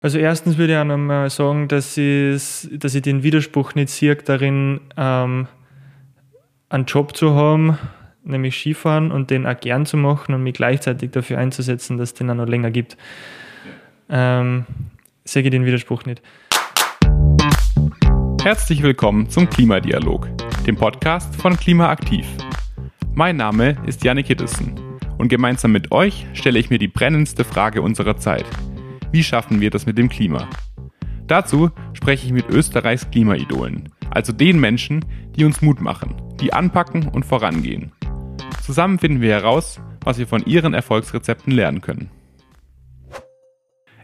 Also erstens würde ich auch nochmal sagen, dass, dass ich den Widerspruch nicht sehe darin, ähm, einen Job zu haben, nämlich Skifahren und den auch gern zu machen und mich gleichzeitig dafür einzusetzen, dass es den auch noch länger gibt. Ähm, sehe ich den Widerspruch nicht. Herzlich willkommen zum Klimadialog, dem Podcast von Klimaaktiv. Mein Name ist Janik Hiddesen und gemeinsam mit euch stelle ich mir die brennendste Frage unserer Zeit – wie schaffen wir das mit dem Klima? Dazu spreche ich mit Österreichs Klimaidolen, also den Menschen, die uns Mut machen, die anpacken und vorangehen. Zusammen finden wir heraus, was wir von ihren Erfolgsrezepten lernen können.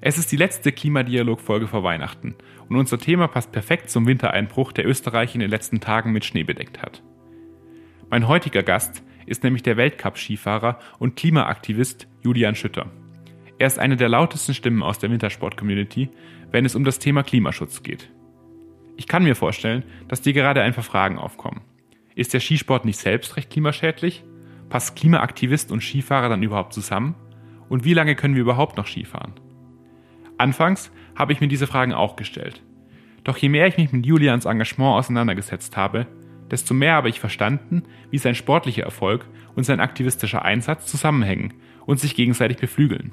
Es ist die letzte Klimadialog-Folge vor Weihnachten und unser Thema passt perfekt zum Wintereinbruch, der Österreich in den letzten Tagen mit Schnee bedeckt hat. Mein heutiger Gast ist nämlich der Weltcup-Skifahrer und Klimaaktivist Julian Schütter. Er ist eine der lautesten Stimmen aus der Wintersport-Community, wenn es um das Thema Klimaschutz geht. Ich kann mir vorstellen, dass dir gerade ein paar Fragen aufkommen. Ist der Skisport nicht selbst recht klimaschädlich? Passt Klimaaktivist und Skifahrer dann überhaupt zusammen? Und wie lange können wir überhaupt noch Skifahren? Anfangs habe ich mir diese Fragen auch gestellt. Doch je mehr ich mich mit Julians Engagement auseinandergesetzt habe, desto mehr habe ich verstanden, wie sein sportlicher Erfolg und sein aktivistischer Einsatz zusammenhängen und sich gegenseitig beflügeln.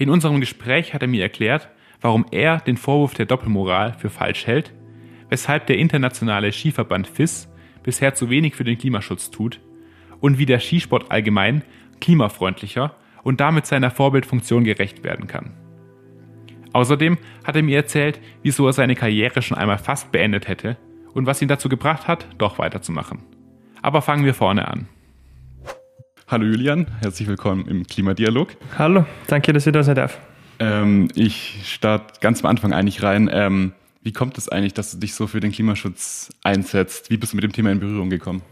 In unserem Gespräch hat er mir erklärt, warum er den Vorwurf der Doppelmoral für falsch hält, weshalb der internationale Skiverband FIS bisher zu wenig für den Klimaschutz tut und wie der Skisport allgemein klimafreundlicher und damit seiner Vorbildfunktion gerecht werden kann. Außerdem hat er mir erzählt, wieso er seine Karriere schon einmal fast beendet hätte und was ihn dazu gebracht hat, doch weiterzumachen. Aber fangen wir vorne an. Hallo Julian, herzlich willkommen im Klimadialog. Hallo, danke, dass ich da sein darf. Ähm, ich starte ganz am Anfang eigentlich rein. Ähm, wie kommt es eigentlich, dass du dich so für den Klimaschutz einsetzt? Wie bist du mit dem Thema in Berührung gekommen?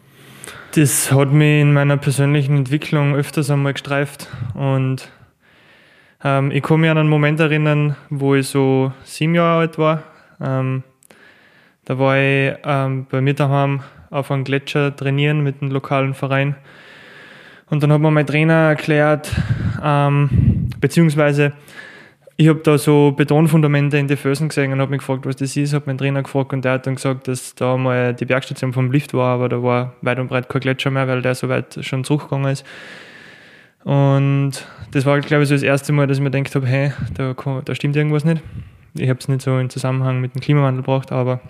Das hat mich in meiner persönlichen Entwicklung öfters einmal gestreift und ähm, ich kann mich an einen Moment erinnern, wo ich so sieben Jahre alt war. Ähm, da war ich ähm, bei mir daheim auf einem Gletscher trainieren mit einem lokalen Verein und dann hat mir mein Trainer erklärt, ähm, beziehungsweise ich habe da so Betonfundamente in die Felsen gesehen und habe mich gefragt, was das ist. Habe meinen Trainer gefragt und der hat dann gesagt, dass da mal die Bergstation vom Lift war, aber da war weit und breit kein Gletscher mehr, weil der so weit schon zurückgegangen ist. Und das war, glaube ich, so das erste Mal, dass ich mir gedacht habe, hey, da, da stimmt irgendwas nicht. Ich habe es nicht so in Zusammenhang mit dem Klimawandel gebracht, aber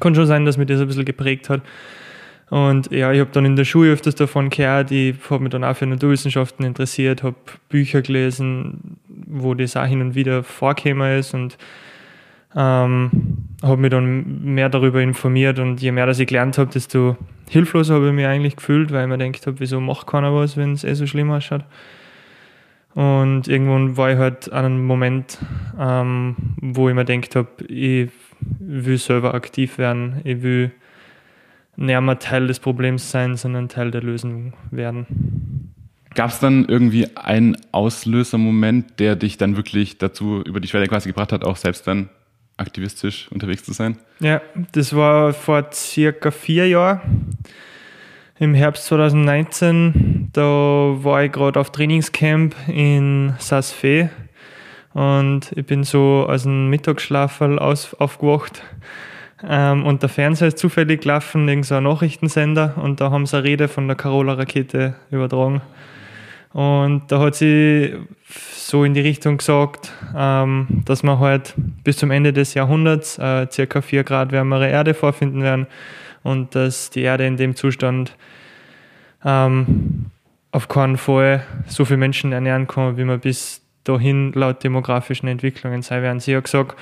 kann schon sein, dass mich das ein bisschen geprägt hat. Und ja, ich habe dann in der Schule öfters davon gehört, ich habe mich dann auch für Naturwissenschaften interessiert, habe Bücher gelesen, wo das auch hin und wieder vorgekommen ist und ähm, habe mich dann mehr darüber informiert und je mehr dass ich gelernt habe, desto hilfloser habe ich mich eigentlich gefühlt, weil ich mir gedacht habe, wieso macht keiner was, wenn es eh so schlimm ausschaut. Und irgendwann war ich halt an einem Moment, ähm, wo ich mir gedacht habe, ich will selber aktiv werden, ich will nicht mehr Teil des Problems sein, sondern Teil der Lösung werden. Gab es dann irgendwie einen Auslösermoment, der dich dann wirklich dazu über die Schwelle quasi gebracht hat, auch selbst dann aktivistisch unterwegs zu sein? Ja, das war vor circa vier Jahren. Im Herbst 2019, da war ich gerade auf Trainingscamp in Saas-Fee und ich bin so aus dem Mittagsschlaf aufgewacht ähm, und der Fernseher ist zufällig gelaufen, irgendein Nachrichtensender, und da haben sie eine Rede von der Carola-Rakete übertragen. Und da hat sie so in die Richtung gesagt, ähm, dass wir halt bis zum Ende des Jahrhunderts äh, circa 4 Grad wärmere Erde vorfinden werden und dass die Erde in dem Zustand ähm, auf keinen Fall so viele Menschen ernähren kann, wie wir bis dahin laut demografischen Entwicklungen sein werden. Sie hat gesagt,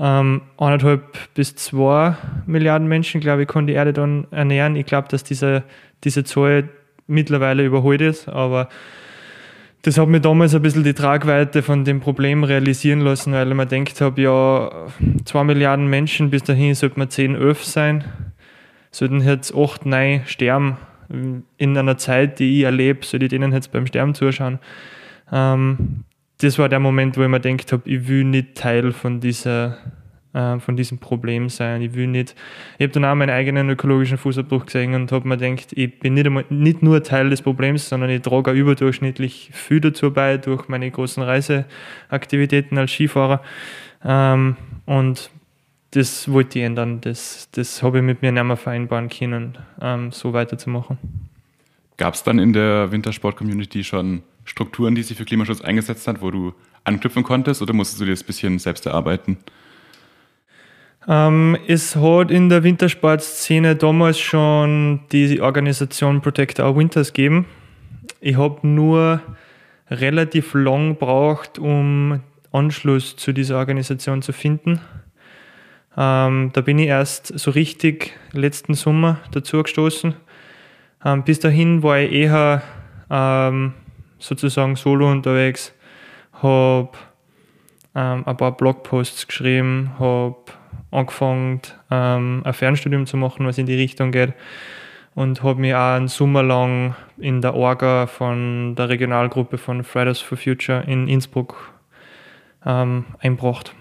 ähm, eineinhalb bis zwei Milliarden Menschen, glaube ich, kann die Erde dann ernähren. Ich glaube, dass diese, diese Zahl mittlerweile überholt ist, aber das hat mir damals ein bisschen die Tragweite von dem Problem realisieren lassen, weil ich mir gedacht habe, ja, zwei Milliarden Menschen, bis dahin sollten wir zehn, elf sein, sollten jetzt acht, neun sterben in einer Zeit, die ich erlebe, soll ich denen jetzt beim Sterben zuschauen. Ähm, das war der Moment, wo ich mir gedacht habe, ich will nicht Teil von dieser äh, von diesem Problem sein. Ich will nicht, ich habe dann auch meinen eigenen ökologischen Fußabdruck gesehen und habe mir gedacht, ich bin nicht, einmal, nicht nur Teil des Problems, sondern ich trage auch überdurchschnittlich viel dazu bei durch meine großen Reiseaktivitäten als Skifahrer. Ähm, und das wollte ich ändern. Das, das habe ich mit mir nicht mehr vereinbaren können, ähm, so weiterzumachen. Gab es dann in der Wintersport-Community schon Strukturen, die sich für Klimaschutz eingesetzt hat, wo du anknüpfen konntest oder musstest du dir das bisschen selbst erarbeiten? Ähm, es hat in der Wintersportszene damals schon die Organisation Protect Our Winters gegeben. Ich habe nur relativ lang gebraucht, um Anschluss zu dieser Organisation zu finden. Ähm, da bin ich erst so richtig letzten Sommer dazu gestoßen. Ähm, bis dahin war ich eher ähm, sozusagen solo unterwegs, habe ähm, ein paar Blogposts geschrieben, habe angefangen, ähm, ein Fernstudium zu machen, was in die Richtung geht. Und habe mich auch einen Sommer lang in der Orga von der Regionalgruppe von Fridays for Future in Innsbruck ähm, einbracht.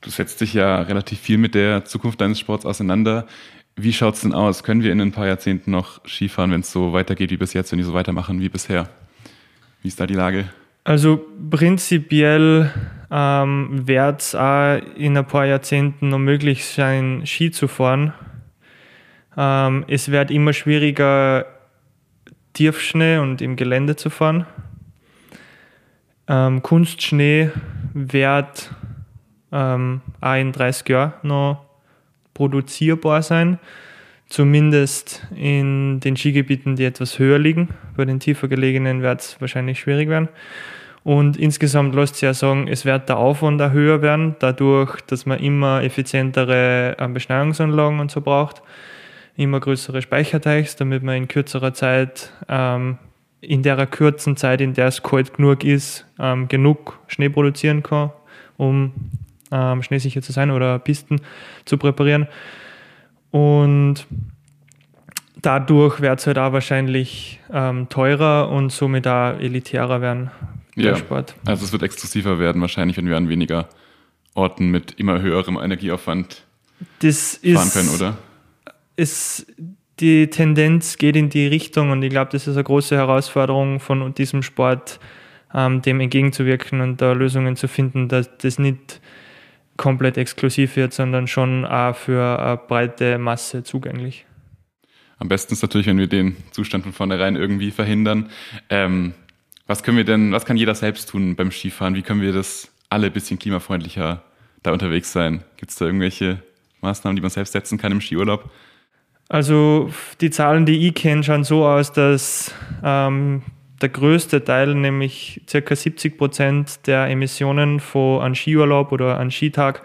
Du setzt dich ja relativ viel mit der Zukunft deines Sports auseinander. Wie schaut es denn aus? Können wir in ein paar Jahrzehnten noch Skifahren, wenn es so weitergeht wie bis jetzt, wenn die so weitermachen wie bisher? Wie ist da die Lage? Also prinzipiell ähm, wird es auch in ein paar Jahrzehnten noch möglich sein, Ski zu fahren. Ähm, es wird immer schwieriger, Tiefschnee und im Gelände zu fahren. Ähm, Kunstschnee wird ähm, auch in 30 Jahren noch produzierbar sein. Zumindest in den Skigebieten, die etwas höher liegen. Bei den tiefer gelegenen wird es wahrscheinlich schwierig werden. Und insgesamt lässt sich ja sagen, es wird der Aufwand auch höher werden, dadurch, dass man immer effizientere ähm, Beschneiungsanlagen und so braucht, immer größere Speicherteichs, damit man in kürzerer Zeit, ähm, in der kurzen Zeit, in der es kalt genug ist, ähm, genug Schnee produzieren kann, um ähm, schneesicher zu sein oder Pisten zu präparieren. Und dadurch wird es halt auch wahrscheinlich ähm, teurer und somit auch elitärer werden. Ja, Sport. also es wird exklusiver werden wahrscheinlich, wenn wir an weniger Orten mit immer höherem Energieaufwand das fahren können, oder? Ist, die Tendenz geht in die Richtung und ich glaube, das ist eine große Herausforderung von diesem Sport, ähm, dem entgegenzuwirken und da Lösungen zu finden, dass das nicht komplett exklusiv wird, sondern schon auch für eine breite Masse zugänglich. Am besten ist natürlich, wenn wir den Zustand von vornherein irgendwie verhindern. Ähm, was können wir denn, was kann jeder selbst tun beim Skifahren? Wie können wir das alle ein bisschen klimafreundlicher da unterwegs sein? Gibt es da irgendwelche Maßnahmen, die man selbst setzen kann im Skiurlaub? Also die Zahlen, die ich kenne, schauen so aus, dass ähm, der größte Teil, nämlich ca. 70 Prozent der Emissionen von einem Skiurlaub oder einem Skitag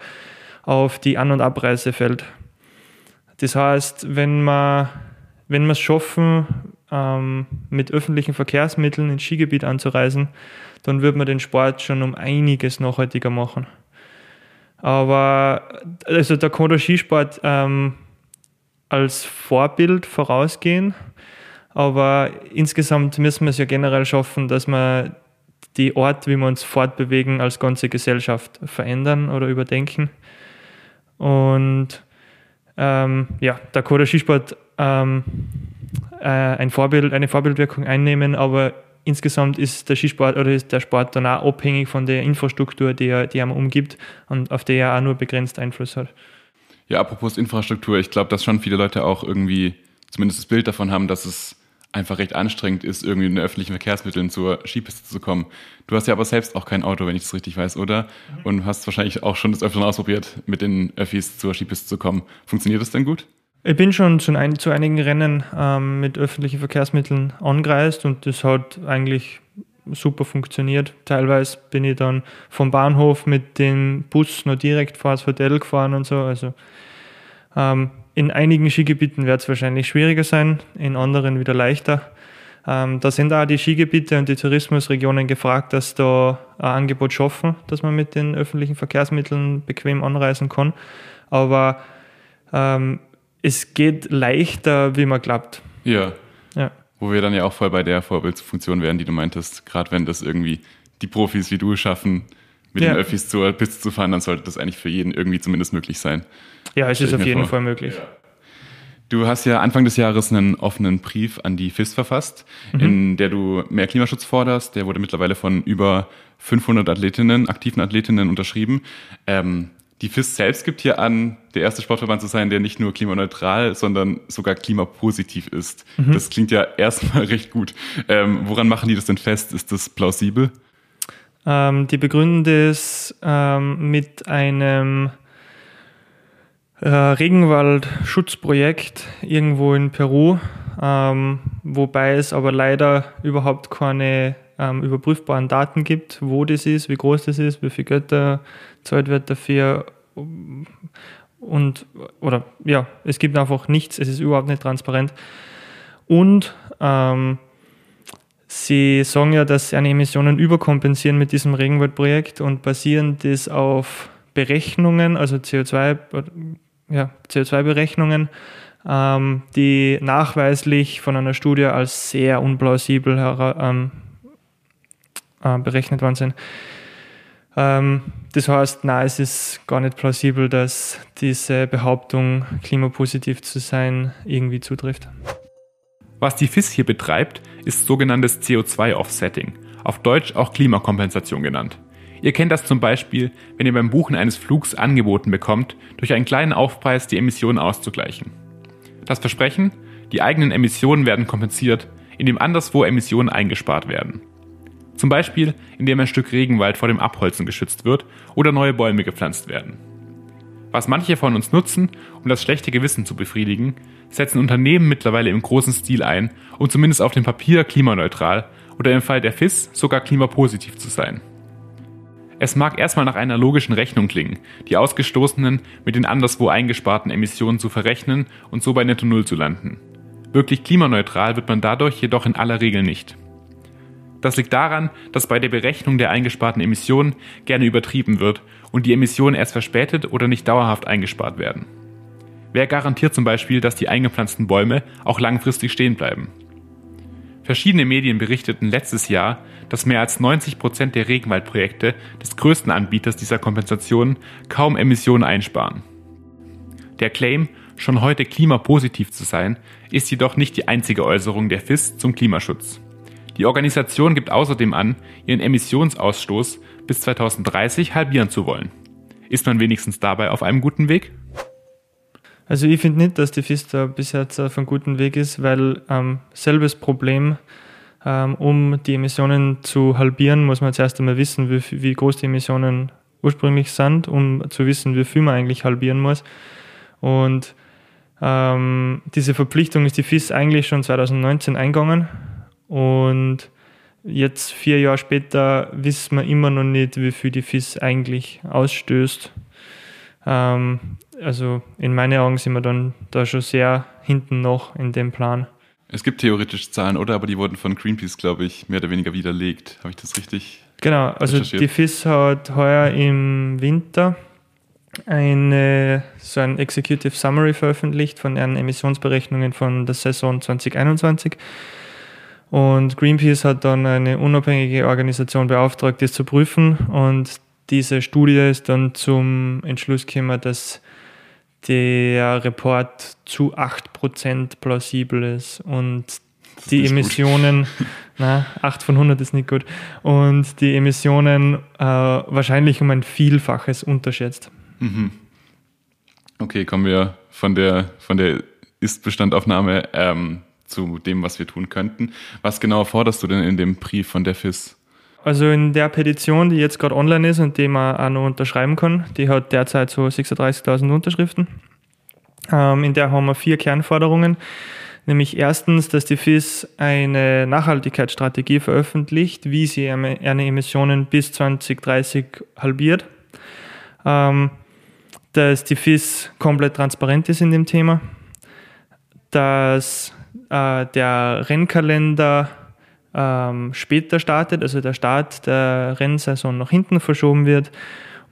auf die An- und Abreise fällt. Das heißt, wenn wir wenn wir es schaffen, ähm, mit öffentlichen Verkehrsmitteln ins Skigebiet anzureisen, dann wird man den Sport schon um einiges nachhaltiger machen. Aber also da kann der Skisport ähm, als Vorbild vorausgehen. Aber insgesamt müssen wir es ja generell schaffen, dass wir die Art, wie wir uns fortbewegen, als ganze Gesellschaft verändern oder überdenken. Und ähm, ja, da kann der Skisport ähm, äh, ein Vorbild, eine Vorbildwirkung einnehmen, aber insgesamt ist der Skisport oder ist der Sport dann auch abhängig von der Infrastruktur, die er, die er umgibt und auf die er auch nur begrenzt Einfluss hat. Ja, apropos Infrastruktur, ich glaube, dass schon viele Leute auch irgendwie zumindest das Bild davon haben, dass es einfach recht anstrengend ist, irgendwie in den öffentlichen Verkehrsmitteln zur Skipiste zu kommen. Du hast ja aber selbst auch kein Auto, wenn ich das richtig weiß, oder? Mhm. Und hast wahrscheinlich auch schon das Öfteren ausprobiert, mit den Öffis zur Skipiste zu kommen. Funktioniert das denn gut? Ich bin schon zu, ein, zu einigen Rennen ähm, mit öffentlichen Verkehrsmitteln angereist und das hat eigentlich super funktioniert. Teilweise bin ich dann vom Bahnhof mit dem Bus noch direkt vor das Hotel gefahren und so. Also ähm, in einigen Skigebieten wird es wahrscheinlich schwieriger sein, in anderen wieder leichter. Ähm, da sind auch die Skigebiete und die Tourismusregionen gefragt, dass da ein Angebot schaffen, dass man mit den öffentlichen Verkehrsmitteln bequem anreisen kann. Aber ähm, es geht leichter, wie man glaubt. Ja. ja. Wo wir dann ja auch voll bei der Vorbildfunktion wären, die du meintest, gerade wenn das irgendwie die Profis wie du schaffen, mit ja. den Öffis zur Piste zu fahren, dann sollte das eigentlich für jeden irgendwie zumindest möglich sein. Ja, es ist auf jeden vor. Fall möglich. Ja. Du hast ja Anfang des Jahres einen offenen Brief an die FIS verfasst, mhm. in der du mehr Klimaschutz forderst. Der wurde mittlerweile von über 500 Athletinnen, aktiven Athletinnen unterschrieben. Ähm, die FIS selbst gibt hier an, der erste Sportverband zu sein, der nicht nur klimaneutral, sondern sogar klimapositiv ist. Mhm. Das klingt ja erstmal recht gut. Ähm, woran machen die das denn fest? Ist das plausibel? Ähm, die begründen das ähm, mit einem äh, Regenwaldschutzprojekt irgendwo in Peru, ähm, wobei es aber leider überhaupt keine ähm, überprüfbaren Daten gibt, wo das ist, wie groß das ist, wie viel Götter zahlt wird dafür und oder ja, es gibt einfach nichts, es ist überhaupt nicht transparent. Und ähm, sie sagen ja, dass sie eine Emissionen überkompensieren mit diesem Regenwaldprojekt und basieren das auf Berechnungen, also CO2 ja, CO2-Berechnungen, ähm, die nachweislich von einer Studie als sehr unplausibel ähm, äh, berechnet worden sind. Ähm, das heißt, nein, es ist gar nicht plausibel, dass diese Behauptung, klimapositiv zu sein, irgendwie zutrifft. Was die FIS hier betreibt, ist sogenanntes CO2-Offsetting, auf Deutsch auch Klimakompensation genannt. Ihr kennt das zum Beispiel, wenn ihr beim Buchen eines Flugs angeboten bekommt, durch einen kleinen Aufpreis die Emissionen auszugleichen. Das Versprechen, die eigenen Emissionen werden kompensiert, indem anderswo Emissionen eingespart werden. Zum Beispiel, indem ein Stück Regenwald vor dem Abholzen geschützt wird oder neue Bäume gepflanzt werden. Was manche von uns nutzen, um das schlechte Gewissen zu befriedigen, setzen Unternehmen mittlerweile im großen Stil ein, um zumindest auf dem Papier klimaneutral oder im Fall der FIS sogar klimapositiv zu sein. Es mag erstmal nach einer logischen Rechnung klingen, die ausgestoßenen mit den anderswo eingesparten Emissionen zu verrechnen und so bei Netto Null zu landen. Wirklich klimaneutral wird man dadurch jedoch in aller Regel nicht. Das liegt daran, dass bei der Berechnung der eingesparten Emissionen gerne übertrieben wird und die Emissionen erst verspätet oder nicht dauerhaft eingespart werden. Wer garantiert zum Beispiel, dass die eingepflanzten Bäume auch langfristig stehen bleiben? Verschiedene Medien berichteten letztes Jahr, dass mehr als 90 Prozent der Regenwaldprojekte des größten Anbieters dieser Kompensation kaum Emissionen einsparen. Der Claim, schon heute klimapositiv zu sein, ist jedoch nicht die einzige Äußerung der FIS zum Klimaschutz. Die Organisation gibt außerdem an, ihren Emissionsausstoß bis 2030 halbieren zu wollen. Ist man wenigstens dabei auf einem guten Weg? Also ich finde nicht, dass die FISTA bisher auf einem guten Weg ist, weil ähm, selbes Problem, um die Emissionen zu halbieren, muss man zuerst einmal wissen, wie, wie groß die Emissionen ursprünglich sind, um zu wissen, wie viel man eigentlich halbieren muss. Und ähm, diese Verpflichtung ist die FIS eigentlich schon 2019 eingegangen und jetzt vier Jahre später wissen wir immer noch nicht, wie viel die FIS eigentlich ausstößt. Ähm, also in meinen Augen sind wir dann da schon sehr hinten noch in dem Plan. Es gibt theoretisch Zahlen, oder? Aber die wurden von Greenpeace, glaube ich, mehr oder weniger widerlegt. Habe ich das richtig? Genau, also die FIS hat heuer im Winter eine, so ein Executive Summary veröffentlicht von ihren Emissionsberechnungen von der Saison 2021. Und Greenpeace hat dann eine unabhängige Organisation beauftragt, das zu prüfen. Und diese Studie ist dann zum Entschluss gekommen, dass der Report zu 8% plausibel ist und die Emissionen, na, 8 von 100 ist nicht gut, und die Emissionen äh, wahrscheinlich um ein Vielfaches unterschätzt. Mhm. Okay, kommen wir von der, von der Ist-Bestandaufnahme ähm, zu dem, was wir tun könnten. Was genau forderst du denn in dem Brief von der FIS? Also in der Petition, die jetzt gerade online ist und die man auch noch unterschreiben kann, die hat derzeit so 36.000 Unterschriften. Ähm, in der haben wir vier Kernforderungen. Nämlich erstens, dass die FIS eine Nachhaltigkeitsstrategie veröffentlicht, wie sie ihre Emissionen bis 2030 halbiert. Ähm, dass die FIS komplett transparent ist in dem Thema. Dass äh, der Rennkalender ähm, später startet, also der Start der Rennsaison nach hinten verschoben wird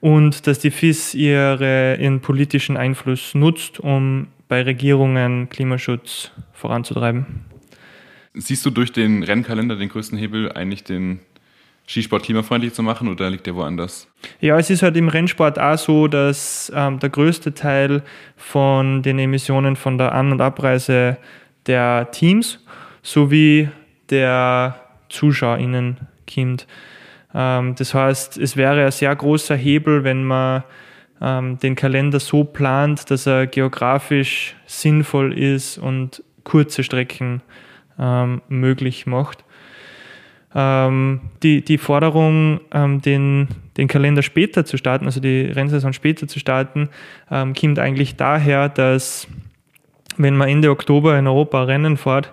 und dass die FIS ihre, ihren politischen Einfluss nutzt, um bei Regierungen Klimaschutz voranzutreiben. Siehst du durch den Rennkalender den größten Hebel eigentlich den Skisport klimafreundlich zu machen oder liegt der woanders? Ja, es ist halt im Rennsport auch so, dass ähm, der größte Teil von den Emissionen von der An- und Abreise der Teams sowie der ZuschauerInnen kommt. Ähm, das heißt, es wäre ein sehr großer Hebel, wenn man ähm, den Kalender so plant, dass er geografisch sinnvoll ist und kurze Strecken ähm, möglich macht. Ähm, die, die Forderung, ähm, den, den Kalender später zu starten, also die Rennsaison später zu starten, ähm, kommt eigentlich daher, dass wenn man Ende Oktober in Europa Rennen fährt,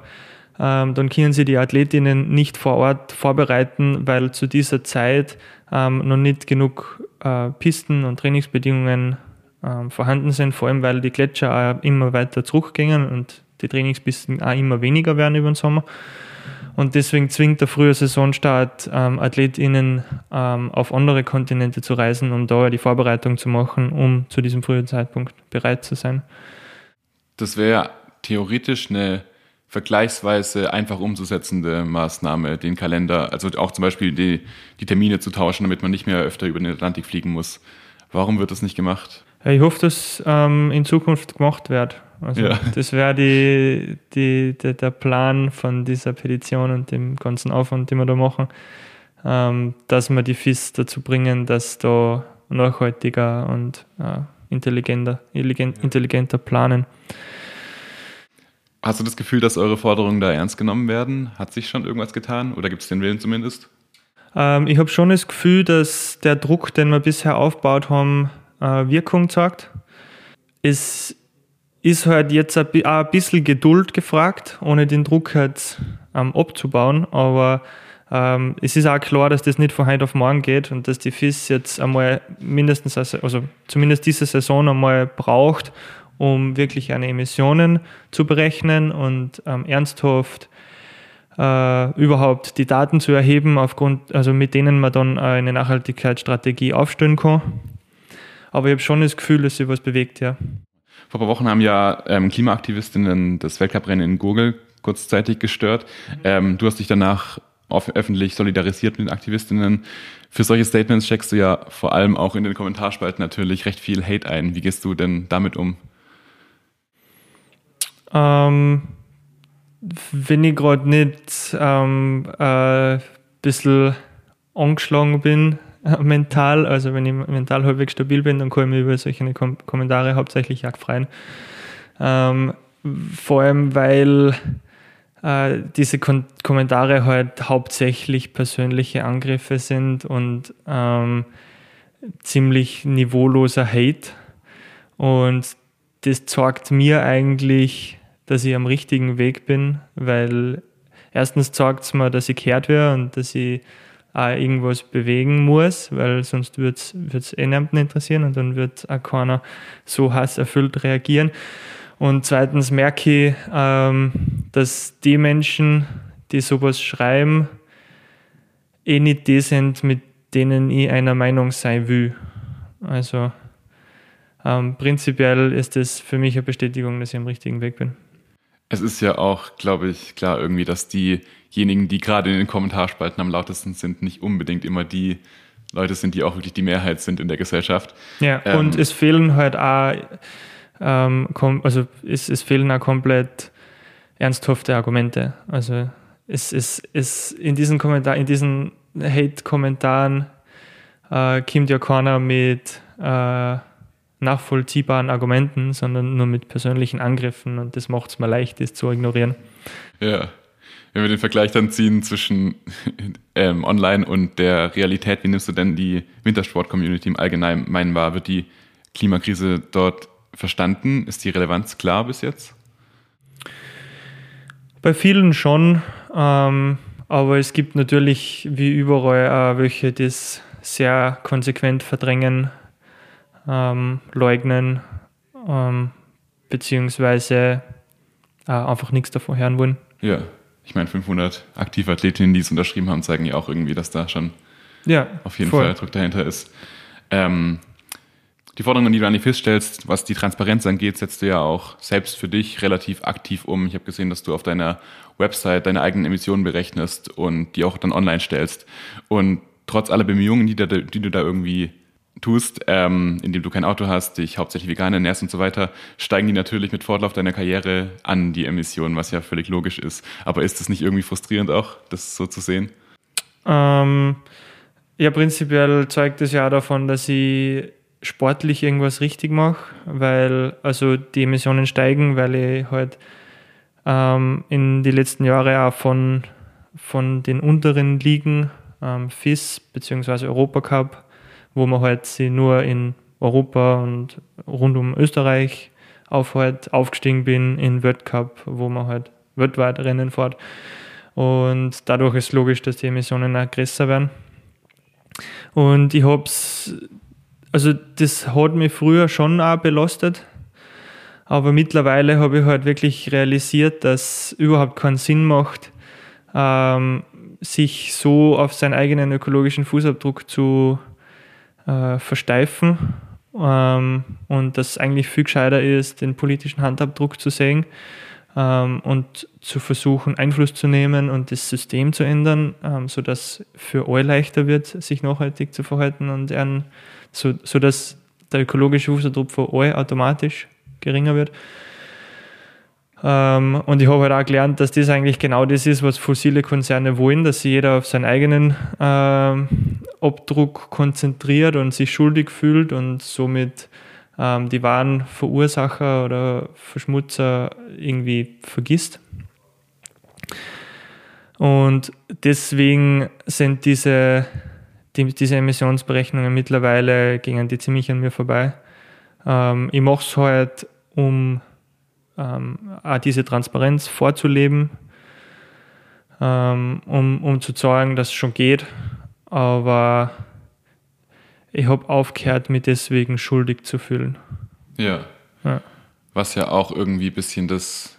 ähm, dann können sie die Athletinnen nicht vor Ort vorbereiten, weil zu dieser Zeit ähm, noch nicht genug äh, Pisten und Trainingsbedingungen ähm, vorhanden sind, vor allem weil die Gletscher auch immer weiter zurückgehen und die Trainingspisten auch immer weniger werden über den Sommer. Und deswegen zwingt der frühe Saisonstart ähm, AthletInnen ähm, auf andere Kontinente zu reisen, um da die Vorbereitung zu machen, um zu diesem frühen Zeitpunkt bereit zu sein. Das wäre theoretisch eine vergleichsweise einfach umzusetzende Maßnahme, den Kalender, also auch zum Beispiel die, die Termine zu tauschen, damit man nicht mehr öfter über den Atlantik fliegen muss. Warum wird das nicht gemacht? Ich hoffe, dass ähm, in Zukunft gemacht wird. Also ja. das wäre die, die, die, der Plan von dieser Petition und dem ganzen Aufwand, den wir da machen, ähm, dass wir die FIS dazu bringen, dass da nachhaltiger und äh, intelligenter, intelligenter planen. Hast du das Gefühl, dass eure Forderungen da ernst genommen werden? Hat sich schon irgendwas getan oder gibt es den Willen zumindest? Ähm, ich habe schon das Gefühl, dass der Druck, den wir bisher aufgebaut haben, äh, Wirkung zeigt. Es ist halt jetzt ein, ein bisschen Geduld gefragt, ohne den Druck halt ähm, abzubauen. Aber ähm, es ist auch klar, dass das nicht von heute auf morgen geht und dass die FIS jetzt einmal mindestens, also zumindest diese Saison einmal braucht, um wirklich eine Emissionen zu berechnen und ähm, ernsthaft äh, überhaupt die Daten zu erheben, aufgrund, also mit denen man dann eine Nachhaltigkeitsstrategie aufstellen kann. Aber ich habe schon das Gefühl, dass sich was bewegt, ja. Vor ein paar Wochen haben ja ähm, Klimaaktivistinnen das Weltcuprennen in Google kurzzeitig gestört. Mhm. Ähm, du hast dich danach öffentlich solidarisiert mit den Aktivistinnen. Für solche Statements checkst du ja vor allem auch in den Kommentarspalten natürlich recht viel Hate ein. Wie gehst du denn damit um? Ähm, wenn ich gerade nicht ein ähm, äh, bisschen angeschlagen bin, äh, mental, also wenn ich mental halbwegs stabil bin, dann kann ich mich über solche Kom Kommentare hauptsächlich auch freuen. Ähm, vor allem, weil äh, diese Kon Kommentare halt hauptsächlich persönliche Angriffe sind und ähm, ziemlich niveauloser Hate. Und das zeigt mir eigentlich, dass ich am richtigen Weg bin, weil erstens zeigt es mir, dass ich gehört werde und dass ich auch irgendwas bewegen muss, weil sonst würde es eh niemanden interessieren und dann wird auch keiner so hasserfüllt reagieren. Und zweitens merke ich, ähm, dass die Menschen, die sowas schreiben, eh nicht die sind, mit denen ich einer Meinung sein will. Also ähm, prinzipiell ist das für mich eine Bestätigung, dass ich am richtigen Weg bin. Es ist ja auch, glaube ich, klar irgendwie, dass diejenigen, die gerade in den Kommentarspalten am lautesten sind, nicht unbedingt immer die Leute sind, die auch wirklich die Mehrheit sind in der Gesellschaft. Ja, ähm, und es fehlen halt auch, ähm, also es, es fehlen auch komplett ernsthafte Argumente. Also es ist es, in diesen Kommentar, in diesen Hate-Kommentaren äh, kommt ja keiner mit äh, nachvollziehbaren Argumenten, sondern nur mit persönlichen Angriffen und das macht es mir leicht, das zu ignorieren. Ja, wenn wir den Vergleich dann ziehen zwischen ähm, online und der Realität, wie nimmst du denn die Wintersport-Community im Allgemeinen wahr? Wird die Klimakrise dort verstanden? Ist die Relevanz klar bis jetzt? Bei vielen schon, ähm, aber es gibt natürlich wie überall auch welche, die es sehr konsequent verdrängen ähm, leugnen, ähm, beziehungsweise äh, einfach nichts davon hören wollen. Ja, ich meine, 500 aktive Athletinnen, die es unterschrieben haben, zeigen ja auch irgendwie, dass da schon ja, auf jeden voll. Fall Druck dahinter ist. Ähm, Die Forderungen, die du an die FIS stellst, was die Transparenz angeht, setzt du ja auch selbst für dich relativ aktiv um. Ich habe gesehen, dass du auf deiner Website deine eigenen Emissionen berechnest und die auch dann online stellst. Und trotz aller Bemühungen, die, da, die du da irgendwie tust, ähm, indem du kein Auto hast, dich hauptsächlich vegan ernährst und so weiter, steigen die natürlich mit Fortlauf deiner Karriere an, die Emissionen, was ja völlig logisch ist. Aber ist es nicht irgendwie frustrierend auch, das so zu sehen? Ähm, ja, prinzipiell zeugt es ja auch davon, dass ich sportlich irgendwas richtig mache, weil also die Emissionen steigen, weil ich halt ähm, in die letzten Jahre auch von, von den unteren Ligen, ähm, FIS bzw. Europacup, wo man halt sie nur in Europa und rund um Österreich aufhält, aufgestiegen bin in World Cup, wo man halt weltweit Rennen fährt. Und dadurch ist logisch, dass die Emissionen auch größer werden. Und ich habe es, also das hat mich früher schon auch belastet, aber mittlerweile habe ich halt wirklich realisiert, dass überhaupt keinen Sinn macht, ähm, sich so auf seinen eigenen ökologischen Fußabdruck zu äh, versteifen ähm, und dass es eigentlich viel gescheiter ist, den politischen Handabdruck zu sehen ähm, und zu versuchen, Einfluss zu nehmen und das System zu ändern, ähm, sodass für alle leichter wird, sich nachhaltig zu verhalten und ehren, so, sodass der ökologische Fußabdruck für alle automatisch geringer wird. Ähm, und ich habe halt auch gelernt, dass das eigentlich genau das ist, was fossile Konzerne wollen, dass sich jeder auf seinen eigenen ähm, Abdruck konzentriert und sich schuldig fühlt und somit ähm, die wahren Verursacher oder Verschmutzer irgendwie vergisst. Und deswegen sind diese, die, diese Emissionsberechnungen mittlerweile gingen die ziemlich an mir vorbei. Ähm, ich mache es halt, um ähm, auch diese Transparenz vorzuleben, ähm, um, um zu zeigen, dass es schon geht. Aber ich habe aufgehört, mich deswegen schuldig zu fühlen. Ja. ja. Was ja auch irgendwie ein bisschen das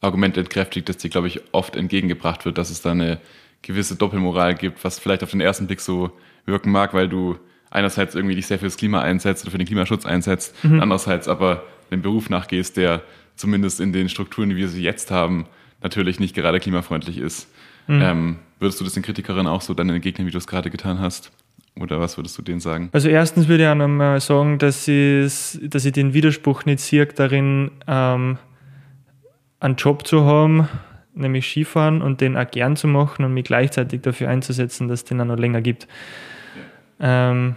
Argument entkräftigt, das dir, glaube ich, oft entgegengebracht wird, dass es da eine gewisse Doppelmoral gibt, was vielleicht auf den ersten Blick so wirken mag, weil du einerseits irgendwie dich sehr fürs Klima einsetzt oder für den Klimaschutz einsetzt, mhm. andererseits aber dem Beruf nachgehst, der zumindest in den Strukturen, wie wir sie jetzt haben, natürlich nicht gerade klimafreundlich ist. Mhm. Ähm, würdest du das den Kritikerinnen auch so dann entgegnen, wie du es gerade getan hast? Oder was würdest du denen sagen? Also erstens würde ich auch nochmal sagen, dass, dass ich den Widerspruch nicht sehe darin, ähm, einen Job zu haben, nämlich Skifahren und den auch gern zu machen und mich gleichzeitig dafür einzusetzen, dass es den auch noch länger gibt. Ja. Ähm,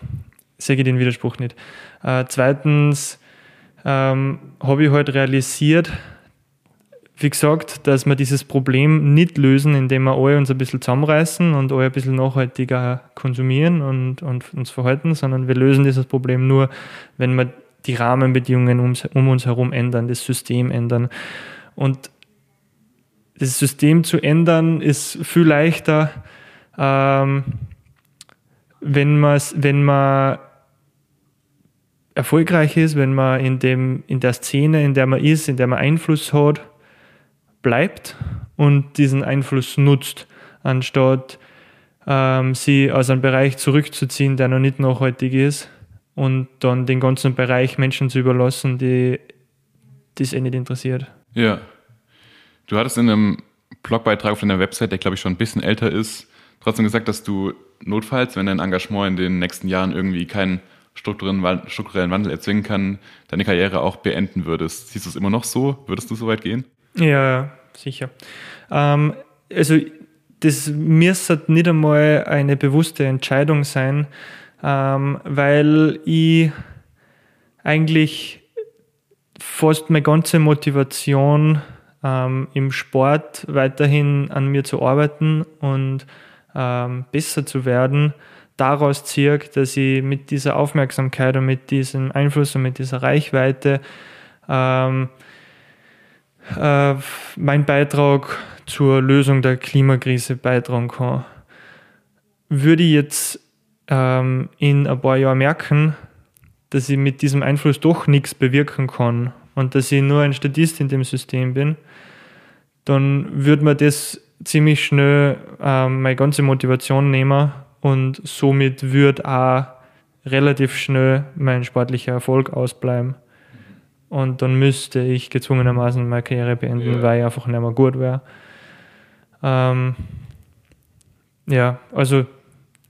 sehe ich den Widerspruch nicht. Äh, zweitens ähm, habe ich halt realisiert, wie gesagt, dass wir dieses Problem nicht lösen, indem wir alle uns ein bisschen zusammenreißen und alle ein bisschen nachhaltiger konsumieren und, und uns verhalten, sondern wir lösen dieses Problem nur, wenn wir die Rahmenbedingungen um, um uns herum ändern, das System ändern. Und das System zu ändern ist viel leichter, ähm, wenn, wenn man erfolgreich ist, wenn man in, dem, in der Szene, in der man ist, in der man Einfluss hat, bleibt und diesen Einfluss nutzt, anstatt ähm, sie aus einem Bereich zurückzuziehen, der noch nicht nachhaltig ist und dann den ganzen Bereich Menschen zu überlassen, die das eh nicht interessiert. Ja. Du hattest in einem Blogbeitrag auf deiner Website, der glaube ich schon ein bisschen älter ist, trotzdem gesagt, dass du notfalls, wenn dein Engagement in den nächsten Jahren irgendwie keinen strukturellen, strukturellen Wandel erzwingen kann, deine Karriere auch beenden würdest. Siehst du es immer noch so? Würdest du so weit gehen? Ja, sicher. Ähm, also das müsste nicht einmal eine bewusste Entscheidung sein, ähm, weil ich eigentlich fast meine ganze Motivation ähm, im Sport weiterhin an mir zu arbeiten und ähm, besser zu werden, daraus ziehe, dass ich mit dieser Aufmerksamkeit und mit diesem Einfluss und mit dieser Reichweite ähm, äh, mein Beitrag zur Lösung der Klimakrise beitragen kann. Würde ich jetzt ähm, in ein paar Jahren merken, dass ich mit diesem Einfluss doch nichts bewirken kann und dass ich nur ein Statist in dem System bin, dann würde man das ziemlich schnell ähm, meine ganze Motivation nehmen und somit würde auch relativ schnell mein sportlicher Erfolg ausbleiben. Und dann müsste ich gezwungenermaßen meine Karriere beenden, Ja. weil ich einfach nicht mehr gut wäre. Ähm, ja, also,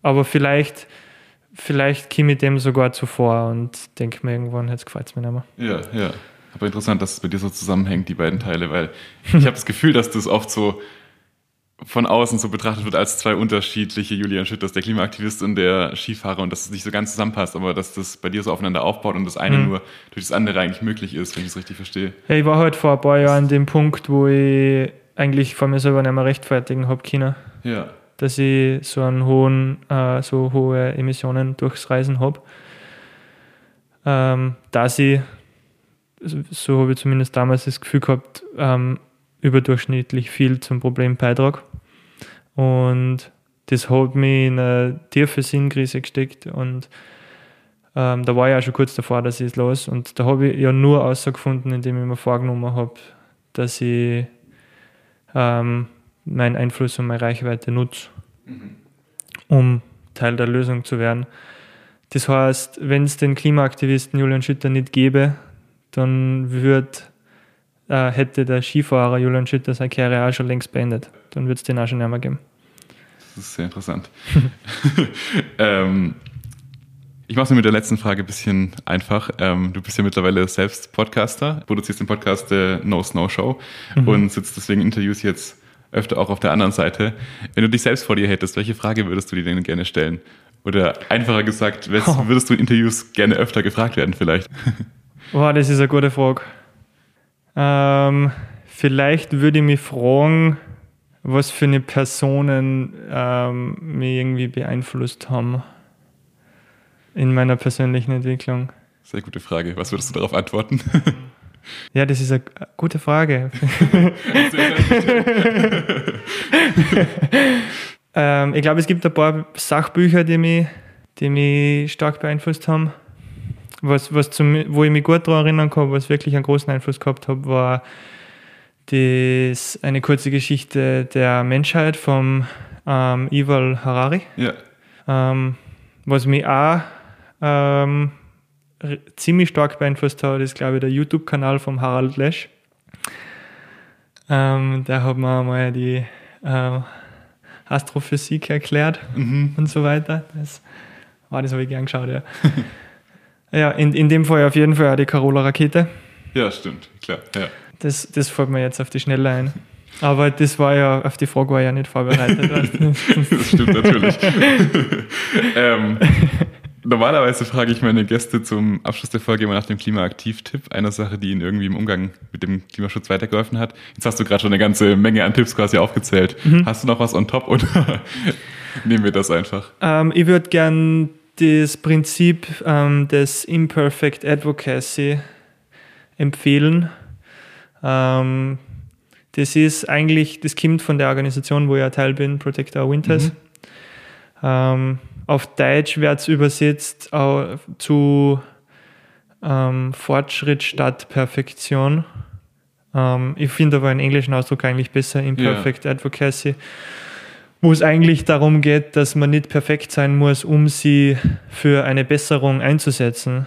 aber vielleicht, vielleicht komme ich dem sogar zuvor und denke mir irgendwann, jetzt gefällt es mir nicht mehr. Ja, ja. Aber interessant, dass es bei dir so zusammenhängt, die beiden Teile, weil ich habe das Gefühl, dass das oft so von außen so betrachtet wird als zwei unterschiedliche Julian Schütters, der Klimaaktivist und der Skifahrer und dass es nicht so ganz zusammenpasst, aber dass das bei dir so aufeinander aufbaut und das eine Mhm. nur durch das andere eigentlich möglich ist, wenn ich es richtig verstehe. Ja, ich war halt vor ein paar Jahren an dem Punkt, wo ich eigentlich vor mir selber nicht mehr rechtfertigen habe können, Ja. dass ich so einen hohen, äh, so hohe Emissionen durchs Reisen habe. Ähm, dass ich, so- so habe ich zumindest damals das Gefühl gehabt, ähm, überdurchschnittlich viel zum Problem beitrage. Und das hat mich in eine tiefe Sinnkrise gesteckt und ähm, da war ich auch schon kurz davor, dass ich es los. Und da habe ich ja nur herausgefunden, indem ich mir vorgenommen habe, dass ich ähm, meinen Einfluss und meine Reichweite nutze, um Teil der Lösung zu werden. Das heißt, wenn es den Klimaaktivisten Julian Schütter nicht gäbe, dann würd, äh, hätte der Skifahrer Julian Schütter seine Karriere auch schon längst beendet. Dann würde es den auch schon nicht mehr geben. Das ist sehr interessant. ähm, ich mache es mir mit der letzten Frage ein bisschen einfach. Ähm, du bist ja mittlerweile selbst Podcaster, produzierst den Podcast äh, No Snow Show und sitzt deswegen Interviews jetzt öfter auch auf der anderen Seite. Wenn du dich selbst vor dir hättest, welche Frage würdest du dir denn gerne stellen? Oder einfacher gesagt, Oh. würdest du in Interviews gerne öfter gefragt werden vielleicht? Wow, das ist eine gute Frage. Ähm, vielleicht würde ich mich fragen, was für eine Personen ähm, mich irgendwie beeinflusst haben in meiner persönlichen Entwicklung. Sehr gute Frage. Was würdest du darauf antworten? Ja, das ist eine gute Frage. ähm, ich glaube, es gibt ein paar Sachbücher, die mich, die mich stark beeinflusst haben. Was, was zum, wo ich mich gut daran erinnern kann, was wirklich einen großen Einfluss gehabt hat, war das, eine kurze Geschichte der Menschheit vom ähm, Yuval Harari. ja. Ähm, was mich auch ähm, ziemlich stark beeinflusst hat, ist, glaube ich, der YouTube-Kanal vom Harald Lesch. Ähm, der hat mir mal die ähm, Astrophysik erklärt Mhm. und so weiter. Das, oh, das habe ich gern geschaut, ja. ja, in, in dem Fall auf jeden Fall auch die Carola Rakete. Ja, stimmt. Klar. Ja. Das, das fällt mir jetzt auf die Schnelle ein. Aber das war ja, auf die Frage war ich ja nicht vorbereitet. Das stimmt natürlich. ähm, normalerweise frage ich meine Gäste zum Abschluss der Folge immer nach dem Klimaaktiv-Tipp, einer Sache, die ihnen irgendwie im Umgang mit dem Klimaschutz weitergeholfen hat. Jetzt hast du gerade schon eine ganze Menge an Tipps quasi aufgezählt. Hast du noch was on top oder nehmen wir das einfach? Ähm, ich würde gern das Prinzip ähm, des Imperfect Advocacy empfehlen. Ähm, das ist eigentlich, das kommt von der Organisation, wo ich ein Teil bin, Protect Our Winters. Ähm, auf Deutsch wird es übersetzt zu ähm, Fortschritt statt Perfektion. Ähm, ich finde aber einen englischen Ausdruck eigentlich besser, Imperfect Advocacy wo es eigentlich darum geht, dass man nicht perfekt sein muss, um sie für eine Besserung einzusetzen.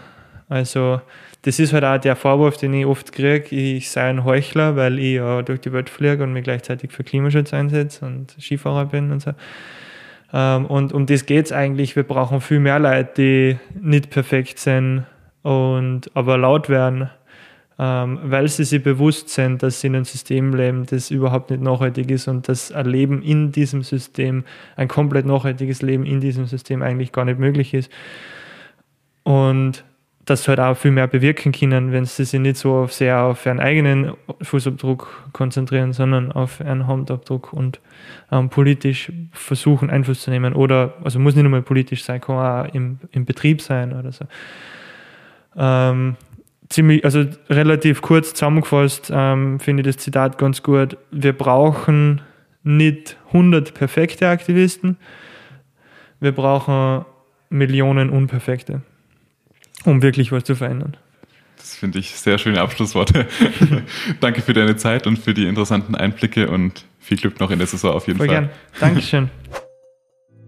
Also das ist halt auch der Vorwurf, den ich oft kriege, ich sei ein Heuchler, weil ich ja durch die Welt fliege und mich gleichzeitig für Klimaschutz einsetze und Skifahrer bin und so. Ähm, und um das geht es eigentlich. Wir brauchen viel mehr Leute, die nicht perfekt sind und aber laut werden, ähm, weil sie sich bewusst sind, dass sie in einem System leben, das überhaupt nicht nachhaltig ist und dass ein Leben in diesem System, ein komplett nachhaltiges Leben in diesem System eigentlich gar nicht möglich ist. Und dass sie halt auch viel mehr bewirken können, wenn sie sich nicht so sehr auf ihren eigenen Fußabdruck konzentrieren, sondern auf ihren Handabdruck und ähm, politisch versuchen, Einfluss zu nehmen. Oder, also muss nicht nur mal politisch sein, kann auch im, im Betrieb sein oder so. Ähm, ziemlich, also relativ kurz zusammengefasst, ähm, finde ich das Zitat ganz gut. Wir brauchen nicht 100 perfekte Aktivisten, wir brauchen Millionen unperfekte, um wirklich was zu verändern. Das finde ich sehr schöne Abschlussworte. Danke für deine Zeit und für die interessanten Einblicke und viel Glück noch in der Saison auf jeden Voll Fall. gern. Dankeschön.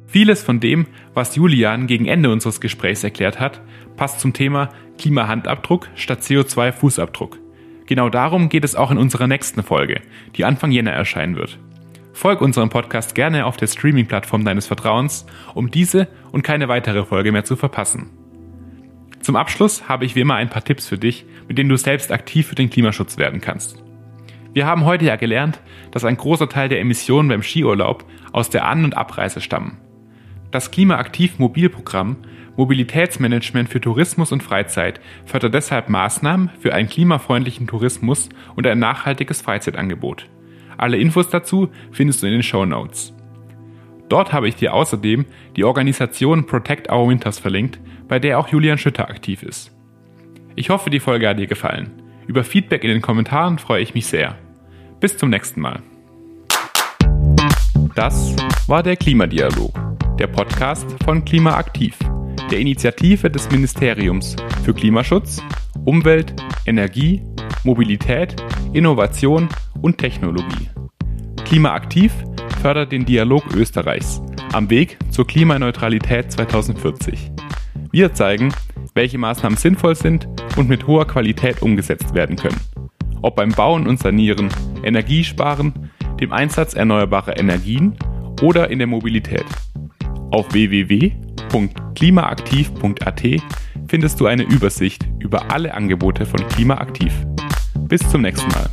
Vieles von dem, was Julian gegen Ende unseres Gesprächs erklärt hat, passt zum Thema Klimahandabdruck statt CO2-Fußabdruck. Genau darum geht es auch in unserer nächsten Folge, die Anfang Jänner erscheinen wird. Folg unserem Podcast gerne auf der Streaming-Plattform deines Vertrauens, um diese und keine weitere Folge mehr zu verpassen. Zum Abschluss habe ich wie immer ein paar Tipps für dich, mit denen du selbst aktiv für den Klimaschutz werden kannst. Wir haben heute ja gelernt, dass ein großer Teil der Emissionen beim Skiurlaub aus der An- und Abreise stammen. Das Klimaaktiv Mobilprogramm Mobilitätsmanagement für Tourismus und Freizeit fördert deshalb Maßnahmen für einen klimafreundlichen Tourismus und ein nachhaltiges Freizeitangebot. Alle Infos dazu findest du in den Show Notes. Dort habe ich dir außerdem die Organisation Protect Our Winters verlinkt, bei der auch Julian Schütter aktiv ist. Ich hoffe, die Folge hat dir gefallen. Über Feedback in den Kommentaren freue ich mich sehr. Bis zum nächsten Mal. Das war der Klimadialog, der Podcast von Klimaaktiv, der Initiative des Ministeriums für Klimaschutz, Umwelt, Energie, Mobilität, Innovation und Technologie. Klimaaktiv fördert den Dialog Österreichs am Weg zur Klimaneutralität 2040. Wir zeigen, welche Maßnahmen sinnvoll sind und mit hoher Qualität umgesetzt werden können. Ob beim Bauen und Sanieren, Energiesparen, dem Einsatz erneuerbarer Energien oder in der Mobilität. Auf www.klimaaktiv.at findest du eine Übersicht über alle Angebote von Klimaaktiv. Bis zum nächsten Mal.